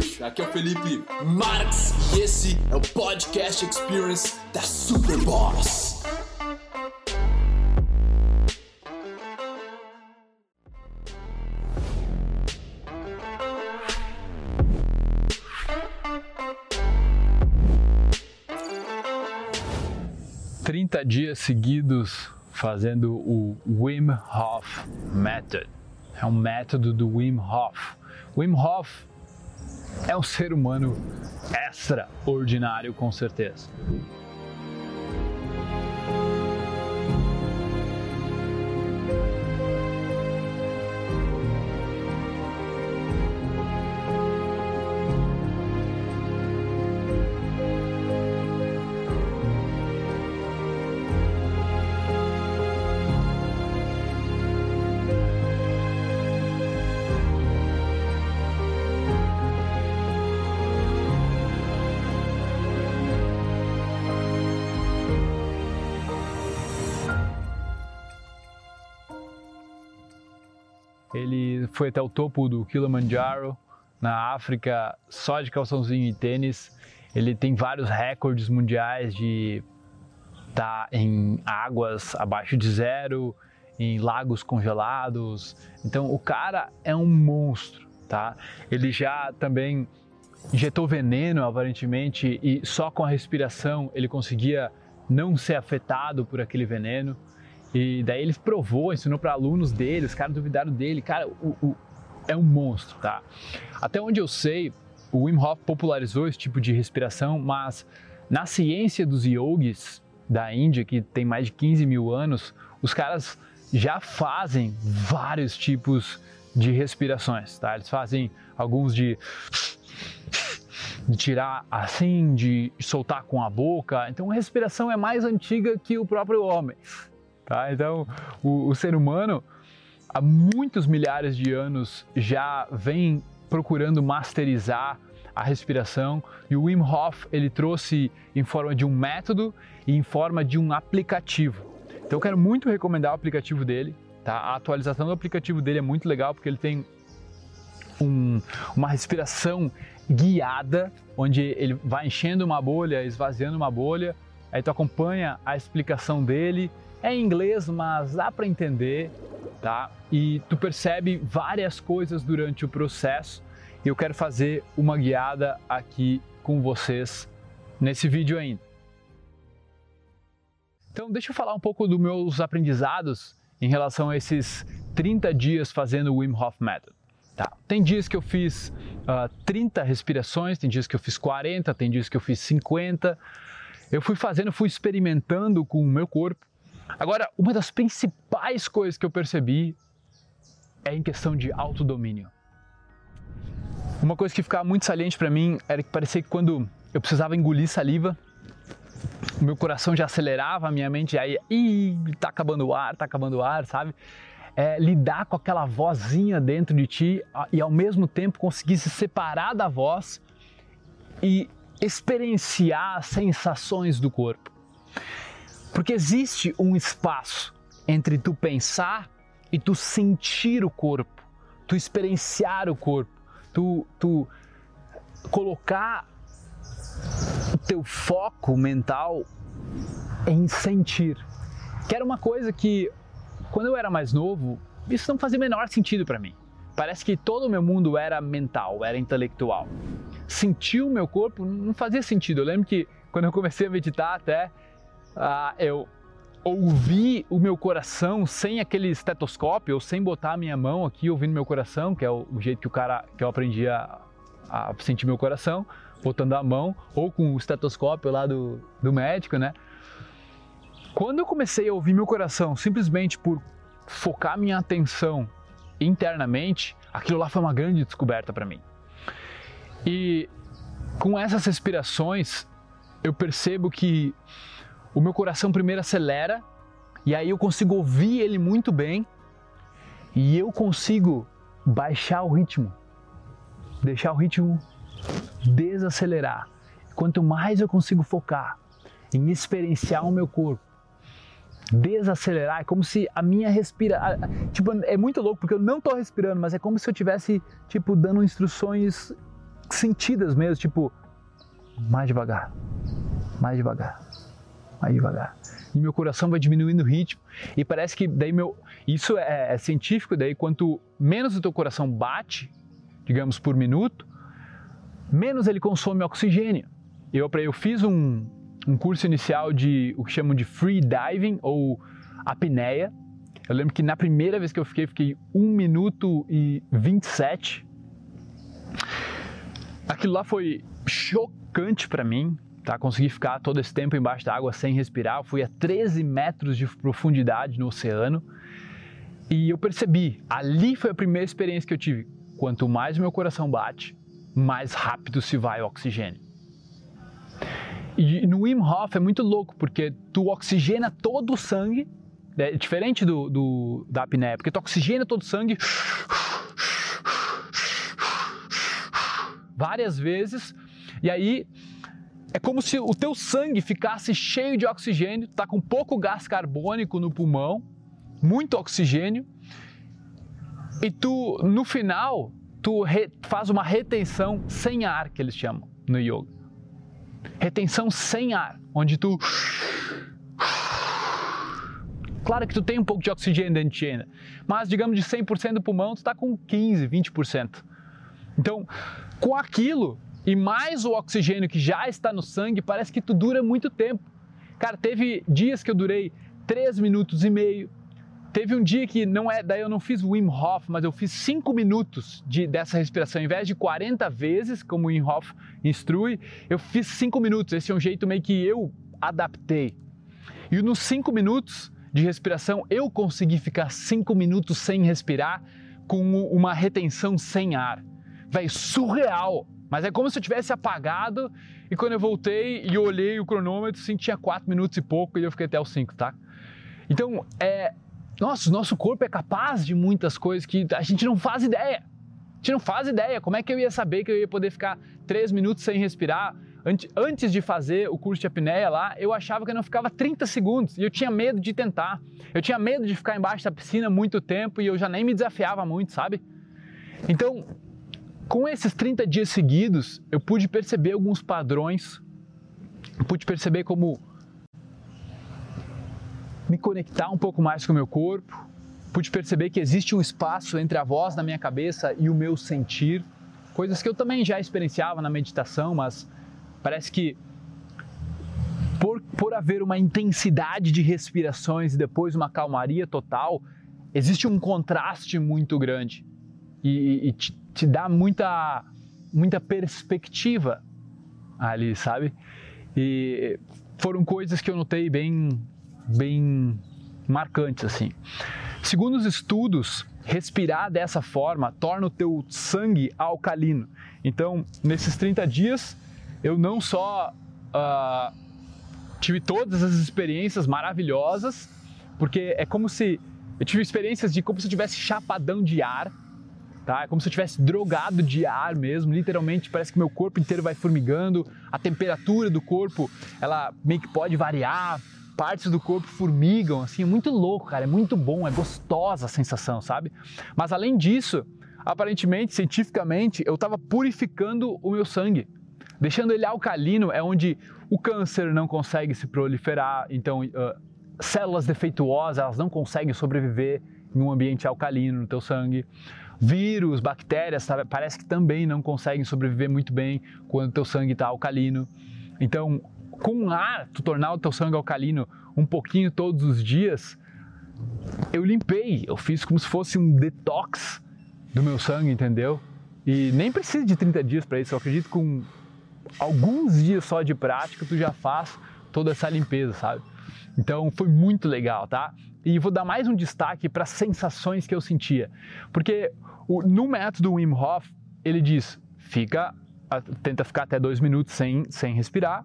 Aqui é o Felipe Marx e esse é o Podcast Experience da Superboss. Trinta dias seguidos fazendo o Wim Hof Method. É um método do Wim Hof. Wim Hof é um ser humano extraordinário, com certeza. Ele foi até o topo do Kilimanjaro, na África, só de calçãozinho e tênis. Ele tem vários recordes mundiais de estar tá em águas abaixo de zero, em lagos congelados. Então o cara é um monstro, tá? Ele já também injetou veneno aparentemente e só com a respiração ele conseguia não ser afetado por aquele veneno. E daí ele provou, ensinou para alunos dele, os caras duvidaram dele. Cara, o, o, é um monstro, tá? Até onde eu sei, o Wim Hof popularizou esse tipo de respiração, mas na ciência dos yogis da Índia, que tem mais de 15 mil anos, os caras já fazem vários tipos de respirações, tá? Eles fazem alguns de de tirar assim, de soltar com a boca. Então a respiração é mais antiga que o próprio homem. Tá? Então, o, o ser humano, há muitos milhares de anos, já vem procurando masterizar a respiração e o Wim Hof ele trouxe em forma de um método e em forma de um aplicativo. Então eu quero muito recomendar o aplicativo dele, tá? A atualização do aplicativo dele é muito legal porque ele tem um, uma respiração guiada, onde ele vai enchendo uma bolha, esvaziando uma bolha, aí tu acompanha a explicação dele é em inglês, mas dá para entender, tá? E tu percebe várias coisas durante o processo. E eu quero fazer uma guiada aqui com vocês nesse vídeo ainda. Então, deixa eu falar um pouco dos meus aprendizados em relação a esses 30 dias fazendo o Wim Hof Method. Tá. Tem dias que eu fiz uh, ah, 30 respirações, tem dias que eu fiz 40, tem dias que eu fiz 50. Eu fui fazendo, fui experimentando com o meu corpo Agora, uma das principais coisas que eu percebi é em questão de autodomínio. Uma coisa que ficava muito saliente para mim era que parecia que quando eu precisava engolir saliva, meu coração já acelerava, a minha mente já ia, ih, tá acabando o ar, tá acabando o ar, sabe? É, lidar com aquela vozinha dentro de ti e ao mesmo tempo conseguir se separar da voz e experienciar as sensações do corpo. Porque existe um espaço entre tu pensar e tu sentir o corpo, tu experienciar o corpo, tu, tu colocar o teu foco mental em sentir. Que era uma coisa que, quando eu era mais novo, isso não fazia o menor sentido para mim. Parece que todo o meu mundo era mental, era intelectual. Sentir o meu corpo não fazia sentido. Eu lembro que quando eu comecei a meditar até, ah, eu ouvi o meu coração sem aquele estetoscópio, ou sem botar a minha mão aqui ouvindo meu coração, que é o, o jeito que o cara que eu aprendi a, a, sentir meu coração, botando a mão, ou com o estetoscópio lá do, do médico, né? Quando eu comecei a ouvir meu coração simplesmente por focar minha atenção internamente, aquilo lá foi uma grande descoberta para mim. E com essas respirações, eu percebo que o meu coração primeiro acelera e aí eu consigo ouvir ele muito bem e eu consigo baixar o ritmo, deixar o ritmo desacelerar. Quanto mais eu consigo focar em experienciar o meu corpo, desacelerar, é como se a minha respira, tipo, é muito louco porque eu não estou respirando, mas é como se eu tivesse tipo dando instruções sentidas mesmo, tipo, mais devagar, mais devagar, mais devagar. E meu coração vai diminuindo o ritmo. E parece que daí meu. Isso é, é científico, daí quanto menos o teu coração bate, digamos, por minuto, menos ele consome oxigênio. Eu, eu fiz um, um curso inicial de o que chamam de free diving ou apneia. Eu lembro que na primeira vez que eu fiquei, fiquei 1 minuto e 27. Aquilo lá foi chocante para mim, tá? Consegui ficar todo esse tempo embaixo da água sem respirar. Fui a 13 metros de profundidade no oceano. E eu percebi, ali foi a primeira experiência que eu tive. Quanto mais meu coração bate, mais rápido se vai o oxigênio. E no Wim Hof é muito louco, porque tu oxigena todo o sangue, é diferente do, do, da apneia, porque tu oxigena todo o sangue várias vezes, e aí é como se o teu sangue ficasse cheio de oxigênio, tá com pouco gás carbônico no pulmão, muito oxigênio, e tu, no final, tu faz uma retenção sem ar, que eles chamam no yoga. Retenção sem ar, onde tu Claro que tu tem um pouco de oxigênio dentro de ti mas digamos de 100% do pulmão, tu está com 15, 20%. Então, com aquilo e mais o oxigênio que já está no sangue, parece que tu dura muito tempo. Cara, teve dias que eu durei 3 minutos e meio, Teve um dia que não é, daí eu não fiz Wim Hof, mas eu fiz 5 minutos de, dessa respiração. Em vez de 40 vezes, como o Wim Hof instrui, eu fiz 5 minutos. Esse é um jeito meio que eu adaptei. E nos 5 minutos de respiração, eu consegui ficar 5 minutos sem respirar com uma retenção sem ar. Véi, surreal! Mas é como se eu tivesse apagado e quando eu voltei e olhei o cronômetro, sim, tinha 4 minutos e pouco e eu fiquei até os 5, tá? Então, é, nossa, o nosso corpo é capaz de muitas coisas que a gente não faz ideia. A gente não faz ideia. Como é que eu ia saber que eu ia poder ficar três minutos sem respirar? Antes de fazer o curso de apneia lá, eu achava que eu não ficava 30 segundos e eu tinha medo de tentar. Eu tinha medo de ficar embaixo da piscina muito tempo e eu já nem me desafiava muito, sabe? Então, com esses 30 dias seguidos, eu pude perceber alguns padrões, pude perceber como me conectar um pouco mais com o meu corpo, pude perceber que existe um espaço entre a voz da minha cabeça e o meu sentir, coisas que eu também já experienciava na meditação, mas parece que por, por haver uma intensidade de respirações e depois uma calmaria total, existe um contraste muito grande. E, e te dá muita, muita perspectiva ali, sabe? E foram coisas que eu notei bem bem marcantes assim. Segundo os estudos, respirar dessa forma torna o teu sangue alcalino. Então, nesses 30 dias, eu não só uh, tive todas as experiências maravilhosas, porque é como se eu tive experiências de como se eu tivesse chapadão de ar, tá? É como se eu tivesse drogado de ar mesmo, literalmente parece que meu corpo inteiro vai formigando, a temperatura do corpo, ela meio que pode variar, partes do corpo formigam, assim, é muito louco, cara, é muito bom, é gostosa a sensação, sabe? Mas além disso, aparentemente, cientificamente, eu estava purificando o meu sangue. Deixando ele alcalino é onde o câncer não consegue se proliferar, então uh, células defeituosas elas não conseguem sobreviver em um ambiente alcalino no teu sangue. Vírus, bactérias, sabe, parece que também não conseguem sobreviver muito bem quando o teu sangue está alcalino. Então, com ar, tu tornar o teu sangue alcalino um pouquinho todos os dias, eu limpei, eu fiz como se fosse um detox do meu sangue, entendeu? E nem precisa de 30 dias para isso, eu acredito que com alguns dias só de prática tu já faz toda essa limpeza, sabe? Então foi muito legal, tá? E vou dar mais um destaque para as sensações que eu sentia, porque no método Wim Hof ele diz fica tenta ficar até dois minutos sem, sem respirar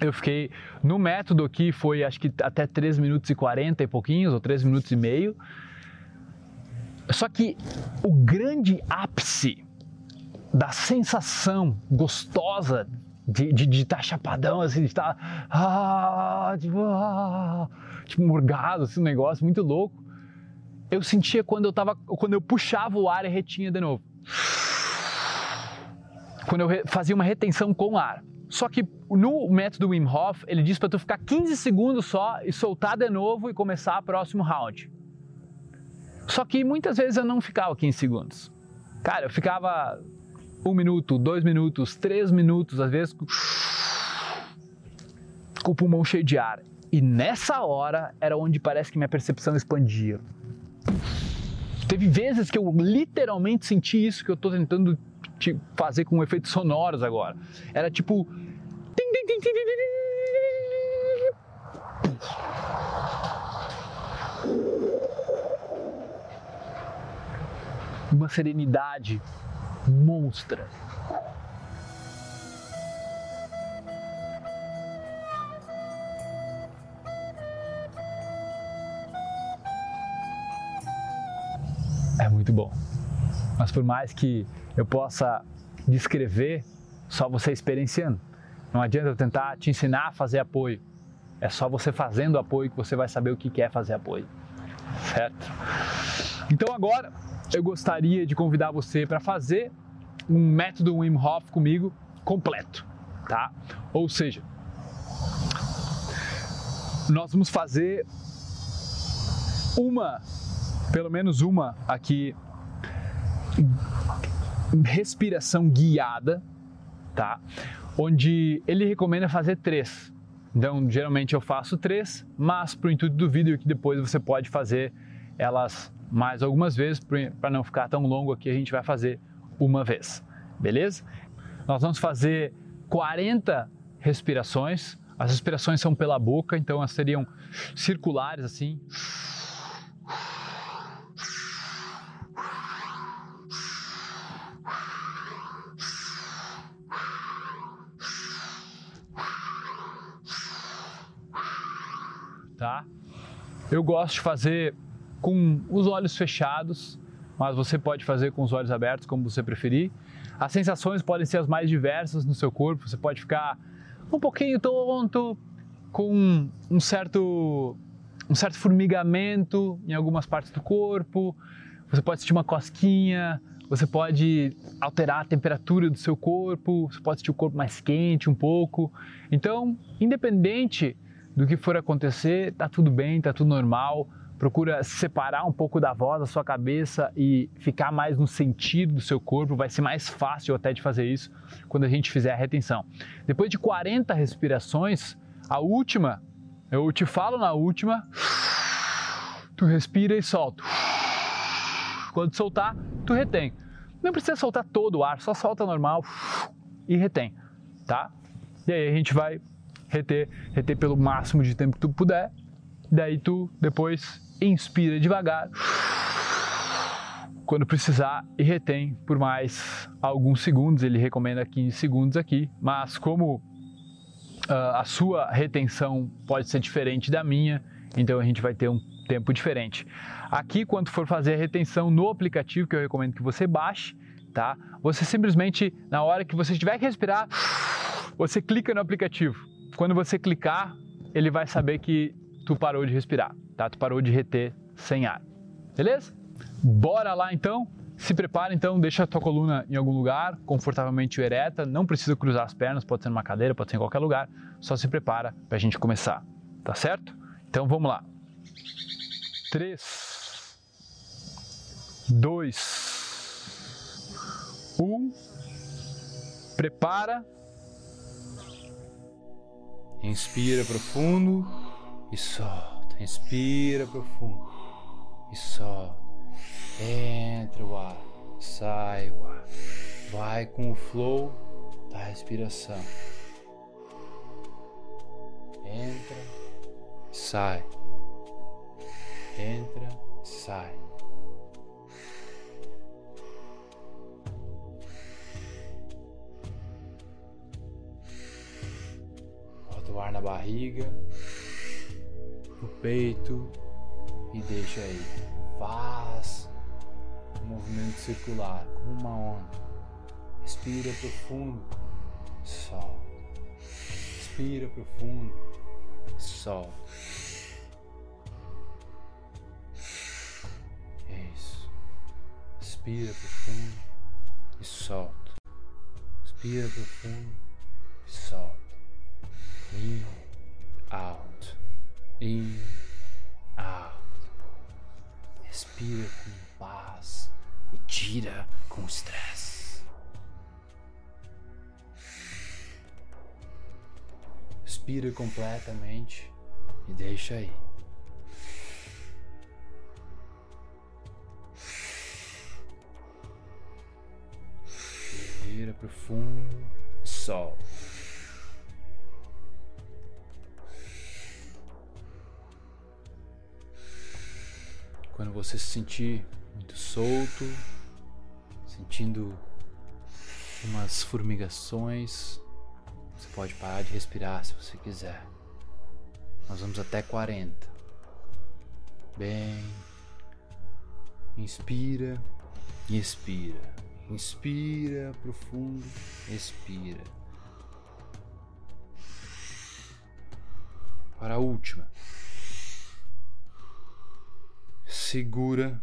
eu fiquei no método aqui foi acho que até 3 minutos e 40 e pouquinhos, ou 3 minutos e meio. Só que o grande ápice da sensação gostosa de, de, de estar chapadão, assim, de estar ah, tipo, ah, tipo morgado, assim, um negócio muito louco. Eu sentia quando eu tava, quando eu puxava o ar e retinha de novo. quando eu fazia uma retenção com ar. Só que no método Wim Hof, ele diz para tu ficar 15 segundos só e soltar de novo e começar o próximo round. Só que muitas vezes eu não ficava 15 segundos. Cara, eu ficava um minuto, dois minutos, três minutos, às vezes com o pulmão cheio de ar. E nessa hora era onde parece que minha percepção expandia. Teve vezes que eu literalmente senti isso que eu estou tentando fazer com efeitos sonoros agora. Era tipo. Uma serenidade monstra. É muito bom. Mas por mais que eu possa descrever, só você experienciando. Não adianta eu tentar te ensinar a fazer apoio. É só você fazendo apoio que você vai saber o que é fazer apoio. Certo? Então agora eu gostaria de convidar você para fazer um método Wim Hof comigo completo, tá? Ou seja, nós vamos fazer uma, pelo menos uma aqui respiração guiada, tá? Onde ele recomenda fazer três. Então, geralmente eu faço três, mas para o intuito do vídeo que depois você pode fazer elas mais algumas vezes, para não ficar tão longo aqui, a gente vai fazer uma vez, beleza? Nós vamos fazer 40 respirações. As respirações são pela boca, então elas seriam circulares assim. tá? Eu gosto de fazer com os olhos fechados, mas você pode fazer com os olhos abertos, como você preferir. As sensações podem ser as mais diversas no seu corpo. Você pode ficar um pouquinho tonto, com um certo, um certo formigamento em algumas partes do corpo. Você pode sentir uma cosquinha. Você pode alterar a temperatura do seu corpo. Você pode sentir o corpo mais quente um pouco. Então, independente do que for acontecer, tá tudo bem, tá tudo normal. Procura separar um pouco da voz da sua cabeça e ficar mais no sentido do seu corpo. Vai ser mais fácil até de fazer isso quando a gente fizer a retenção. Depois de 40 respirações, a última, eu te falo na última, tu respira e solta. Quando soltar, tu retém. Não precisa soltar todo o ar, só solta normal e retém, tá? E aí a gente vai reter, reter pelo máximo de tempo que tu puder. Daí tu depois inspira devagar quando precisar e retém por mais alguns segundos. Ele recomenda 15 segundos aqui, mas como uh, a sua retenção pode ser diferente da minha, então a gente vai ter um tempo diferente. Aqui, quando for fazer a retenção no aplicativo, que eu recomendo que você baixe, tá? Você simplesmente, na hora que você tiver que respirar, você clica no aplicativo quando você clicar, ele vai saber que tu parou de respirar, Tu parou de reter sem ar. Beleza? Bora lá então. Se prepara então, deixa a tua coluna em algum lugar, confortavelmente ereta, não precisa cruzar as pernas, pode ser numa cadeira, pode ser em qualquer lugar, só se prepara para a gente começar, tá certo? Então vamos lá. 3, 2, 1, prepara Inspira profundo e solta. Inspira profundo e solta. Entra o ar, sai o ar. Vai com o flow da respiração. Entra, sai. Entra, sai. o ar na barriga, no peito e deixa aí. Faz um movimento circular, como uma onda. Respira profundo, solta. Respira profundo, solta. Isso. Respira profundo e solta. Respira profundo e solta. In, out. In, out. Respira com paz e tira com estresse. Respira completamente e deixa aí. Respira profundo, sol. Quando você se sentir muito solto, sentindo umas formigações, você pode parar de respirar se você quiser. Nós vamos até 40. Bem. Inspira e expira. Inspira profundo, expira. Para a última. Segura.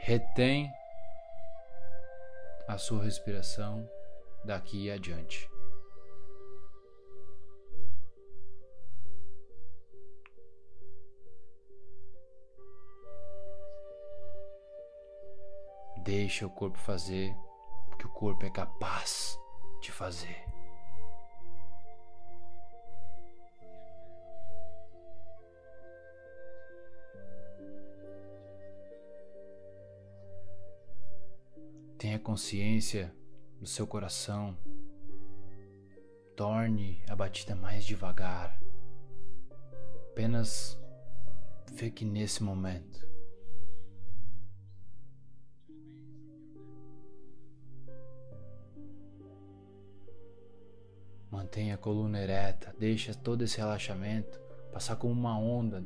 Retém a sua respiração daqui adiante. Deixa o corpo fazer o que o corpo é capaz de fazer. Tenha consciência do seu coração. Torne a batida mais devagar. Apenas fique nesse momento. Mantenha a coluna ereta, deixa todo esse relaxamento passar como uma onda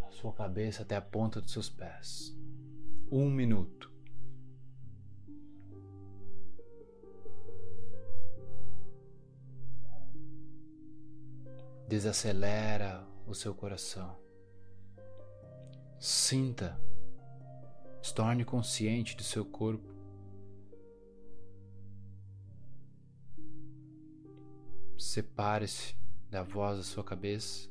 da sua cabeça até a ponta dos seus pés. Um minuto. Desacelera o seu coração. Sinta, se torne consciente do seu corpo. Separe-se da voz da sua cabeça.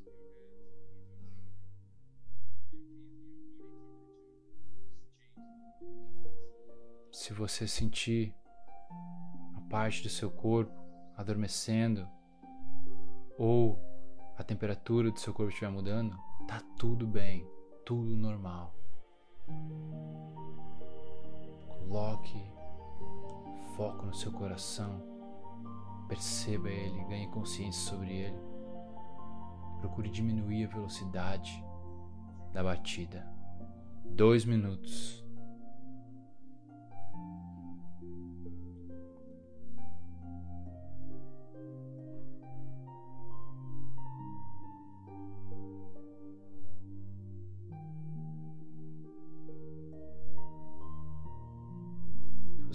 Se você sentir a parte do seu corpo adormecendo ou a temperatura do seu corpo estiver mudando, tá tudo bem, tudo normal. Coloque foco no seu coração, perceba ele, ganhe consciência sobre ele. Procure diminuir a velocidade da batida. Dois minutos.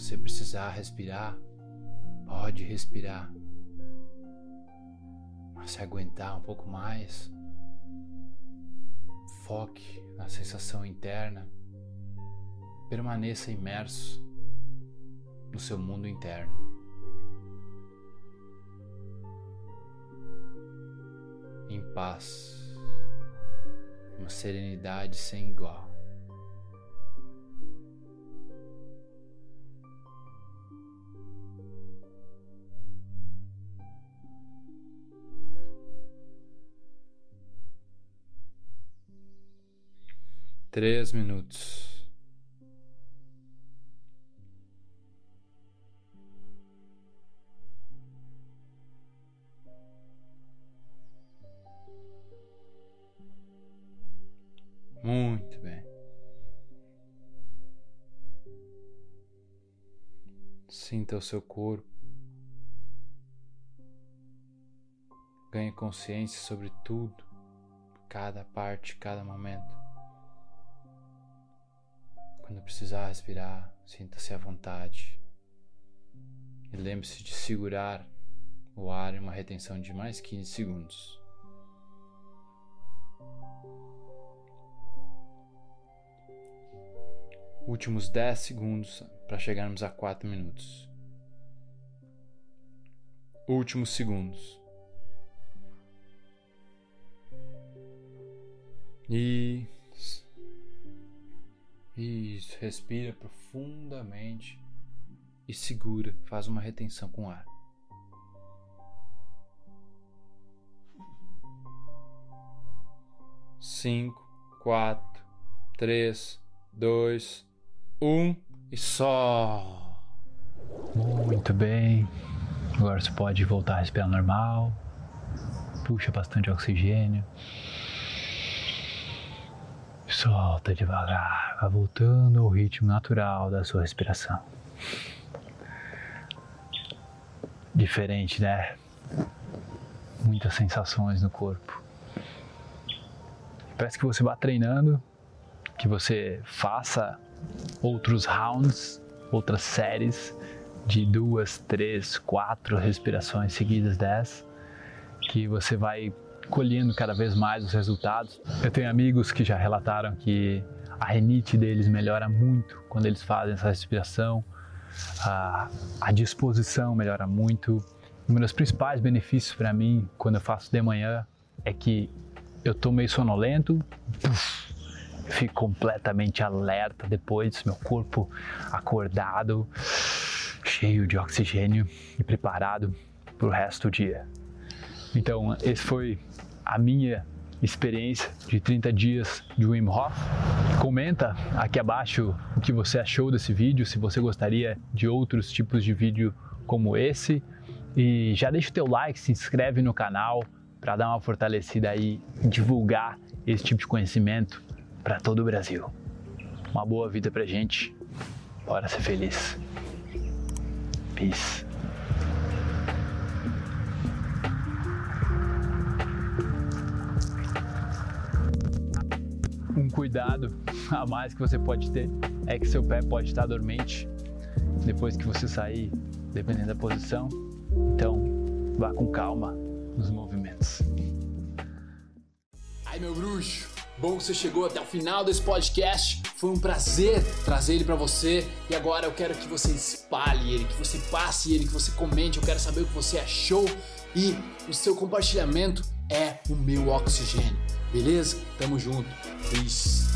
Você precisar respirar, pode respirar. Mas se aguentar um pouco mais, foque na sensação interna. Permaneça imerso no seu mundo interno. Em paz, uma serenidade sem igual. Três minutos. Muito bem. Sinta o seu corpo. Ganhe consciência sobre tudo, cada parte, cada momento. Quando precisar respirar, sinta-se à vontade. E lembre-se de segurar o ar em uma retenção de mais 15 segundos. Últimos 10 segundos para chegarmos a 4 minutos. Últimos segundos. Isso. Isso. Respira profundamente e segura. Faz uma retenção com ar. Cinco, quatro, três, dois, um e só. Muito bem. Agora você pode voltar a respirar normal. Puxa bastante oxigênio. Solta devagar, vai voltando ao ritmo natural da sua respiração. Diferente, né? Muitas sensações no corpo. Parece que você vá treinando, que você faça outros rounds, outras séries de duas, três, quatro respirações seguidas dessa, que você vai colhendo cada vez mais os resultados. Eu tenho amigos que já relataram que a renite deles melhora muito quando eles fazem essa respiração, a, a disposição melhora muito. Um dos principais benefícios para mim quando eu faço de manhã é que eu tô meio sonolento, puff, fico completamente alerta depois, meu corpo acordado, cheio de oxigênio e preparado para o resto do dia. Então, esse foi a minha experiência de 30 dias de Wim Hof. Comenta aqui abaixo o que você achou desse vídeo, se você gostaria de outros tipos de vídeo como esse. E já deixa o teu like, se inscreve no canal para dar uma fortalecida aí divulgar esse tipo de conhecimento para todo o Brasil. Uma boa vida pra gente. Bora ser feliz. Peace. Cuidado a mais que você pode ter é que seu pé pode estar dormente depois que você sair, dependendo da posição. Então, vá com calma nos movimentos. Ai, meu bruxo, bom que você chegou até o final desse podcast. Foi um prazer trazer ele para você e agora eu quero que você espalhe ele, que você passe ele, que você comente. Eu quero saber o que você achou e o seu compartilhamento é o meu oxigênio. Beleza? Tamo junto. Peace.